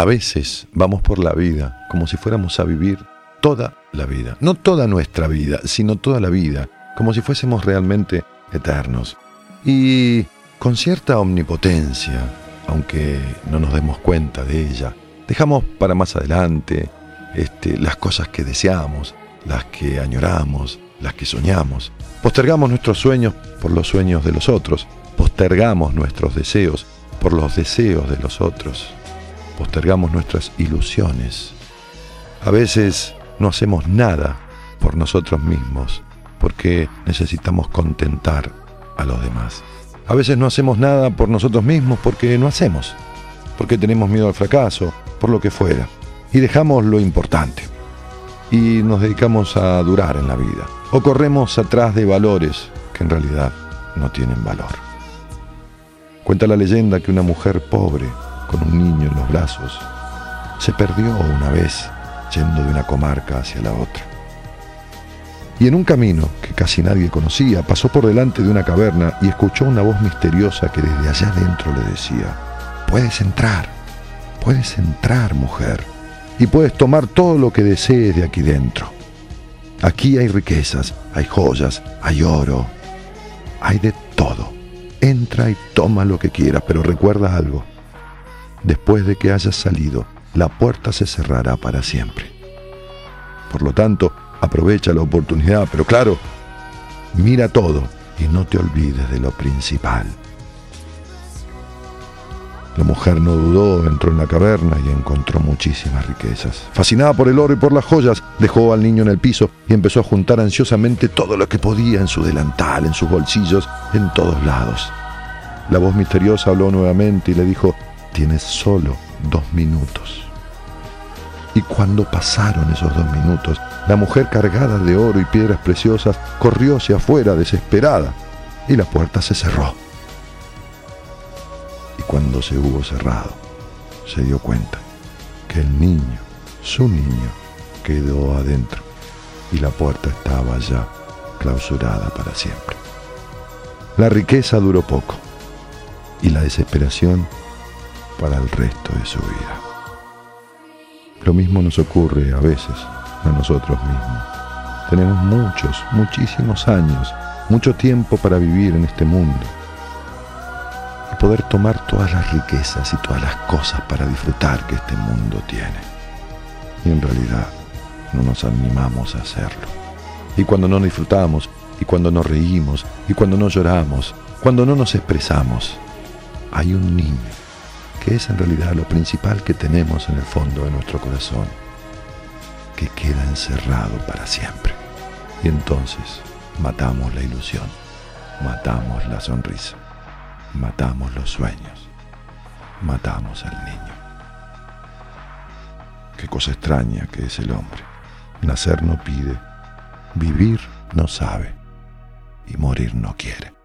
A veces vamos por la vida como si fuéramos a vivir toda la vida. No toda nuestra vida, sino toda la vida, como si fuésemos realmente eternos. Y con cierta omnipotencia, aunque no nos demos cuenta de ella, dejamos para más adelante este, las cosas que deseamos, las que añoramos, las que soñamos. Postergamos nuestros sueños por los sueños de los otros. Postergamos nuestros deseos por los deseos de los otros. Postergamos nuestras ilusiones. A veces no hacemos nada por nosotros mismos porque necesitamos contentar a los demás. A veces no hacemos nada por nosotros mismos porque no hacemos, porque tenemos miedo al fracaso, por lo que fuera. Y dejamos lo importante. Y nos dedicamos a durar en la vida. O corremos atrás de valores que en realidad no tienen valor. Cuenta la leyenda que una mujer pobre, con un niño en los brazos, se perdió una vez yendo de una comarca hacia la otra. Y en un camino que casi nadie conocía, pasó por delante de una caverna y escuchó una voz misteriosa que desde allá adentro le decía, puedes entrar, puedes entrar, mujer, y puedes tomar todo lo que desees de aquí dentro. Aquí hay riquezas, hay joyas, hay oro, hay de todo. Entra y toma lo que quieras, pero recuerda algo. Después de que hayas salido, la puerta se cerrará para siempre. Por lo tanto, aprovecha la oportunidad, pero claro, mira todo y no te olvides de lo principal. La mujer no dudó, entró en la caverna y encontró muchísimas riquezas. Fascinada por el oro y por las joyas, dejó al niño en el piso y empezó a juntar ansiosamente todo lo que podía en su delantal, en sus bolsillos, en todos lados. La voz misteriosa habló nuevamente y le dijo, tienes solo dos minutos. Y cuando pasaron esos dos minutos, la mujer cargada de oro y piedras preciosas corrió hacia afuera desesperada y la puerta se cerró cuando se hubo cerrado, se dio cuenta que el niño, su niño, quedó adentro y la puerta estaba ya clausurada para siempre. La riqueza duró poco y la desesperación para el resto de su vida. Lo mismo nos ocurre a veces a nosotros mismos. Tenemos muchos, muchísimos años, mucho tiempo para vivir en este mundo poder tomar todas las riquezas y todas las cosas para disfrutar que este mundo tiene. Y en realidad no nos animamos a hacerlo. Y cuando no disfrutamos, y cuando no reímos, y cuando no lloramos, cuando no nos expresamos, hay un niño que es en realidad lo principal que tenemos en el fondo de nuestro corazón, que queda encerrado para siempre. Y entonces matamos la ilusión, matamos la sonrisa matamos los sueños, matamos al niño. Qué cosa extraña que es el hombre. Nacer no pide, vivir no sabe y morir no quiere.